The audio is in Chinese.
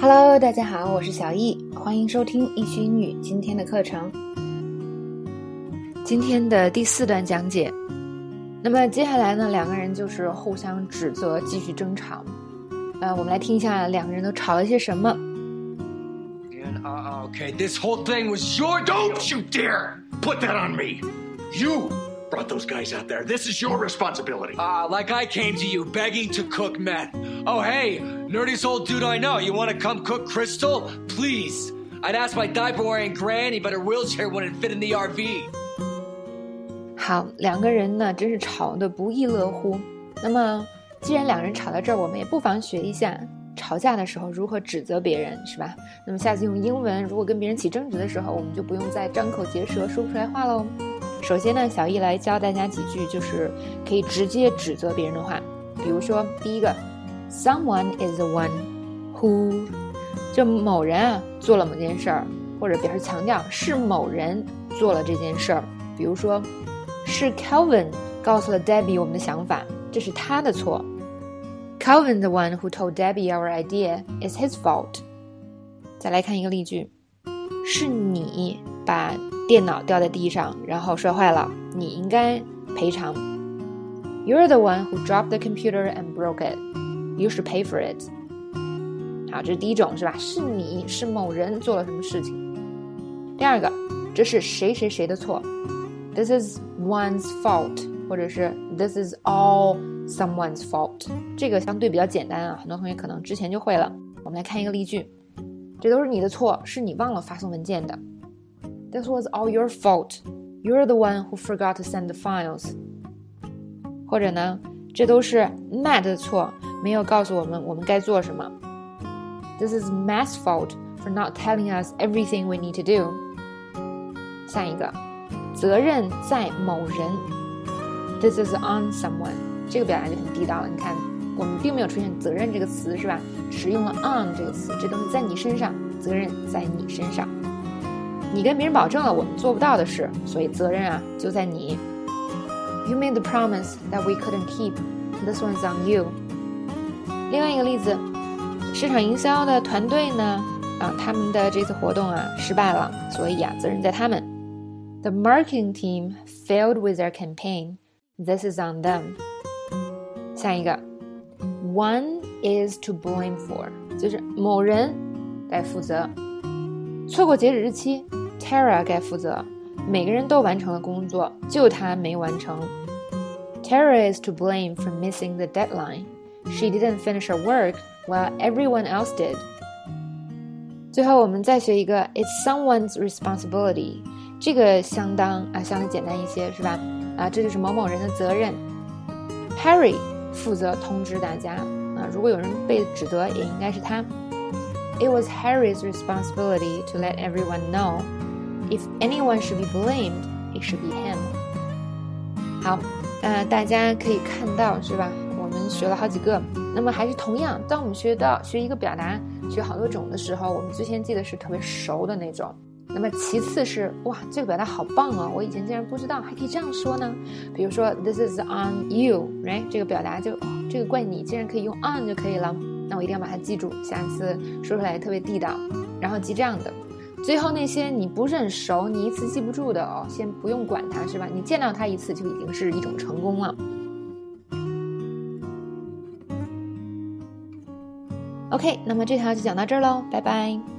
Hello，大家好，我是小易，欢迎收听易学英语今天的课程。今天的第四段讲解，那么接下来呢，两个人就是互相指责，继续争吵。呃，我们来听一下两个人都吵了些什么。And, uh, okay, this whole thing was your. Don't you dare put that on me! You brought those guys out there. This is your responsibility. Ah, like I came to you begging to cook meth. Oh, hey, nerdiest old dude I know. You want to come cook Crystal? Please. I'd ask my diaper wearing granny, but her wheelchair wouldn't fit in the RV. 好，两个人呢真是吵得不亦乐乎。那么，既然两人吵到这儿，我们也不妨学一下吵架的时候如何指责别人，是吧？那么下次用英文，如果跟别人起争执的时候，我们就不用再张口结舌说不出来话喽。首先呢，小易来教大家几句，就是可以直接指责别人的话。比如说，第一个，Someone is the one who，就某人啊做了某件事儿，或者表示强调是某人做了这件事儿。比如说，是 Kelvin 告诉了 Debbie 我们的想法，这是他的错。Kelvin the one who told Debbie our idea is his fault。再来看一个例句，是你把电脑掉在地上，然后摔坏了，你应该赔偿。You're the one who dropped the computer and broke it. You should pay for it. 好，这是第一种，是吧？是你是某人做了什么事情。第二个，这是谁谁谁的错。This is one's fault，或者是 This is all someone's fault。这个相对比较简单啊，很多同学可能之前就会了。我们来看一个例句，这都是你的错，是你忘了发送文件的。This was all your fault. You're the one who forgot to send the files. 或者呢，这都是 Matt 的错，没有告诉我们我们该做什么。This is Matt's fault for not telling us everything we need to do. 下一个，责任在某人。This is on someone. 这个表达就很地道了。你看，我们并没有出现责任这个词，是吧？只是用了 on 这个词，这东西在你身上，责任在你身上。你跟别人保证了我们做不到的事，所以责任啊就在你。You made the promise that we couldn't keep. This one's on you. 另外一个例子，市场营销的团队呢，啊，他们的这次活动啊失败了，所以啊责任在他们。The marketing team failed with their campaign. This is on them. 下一个，One is to blame for，就是某人该负责。错过截止日期，Tara 该负责。每个人都完成了工作，就他没完成。Tara is to blame for missing the deadline. She didn't finish her work while everyone else did. 最后，我们再学一个，It's someone's responsibility。这个相当啊，相对简单一些，是吧？啊，这就是某某人的责任。Harry 负责通知大家啊，如果有人被指责，也应该是他。It was Harry's responsibility to let everyone know. If anyone should be blamed, it should be him. 好，呃，大家可以看到是吧？ 我们学了好几个。那么还是同样，当我们学到学一个表达，学好多种的时候，我们最先记得是特别熟的那种。那么其次是哇，这个表达好棒哦！我以前竟然不知道还可以这样说呢。比如说，This is on you，right？这个表达就这个怪你，竟然可以用 on 就可以了。那我一定要把它记住，下次说出来特别地道。然后记这样的。最后那些你不是很熟，你一次记不住的哦，先不用管它，是吧？你见到它一次就已经是一种成功了。OK，那么这条就讲到这儿喽，拜拜。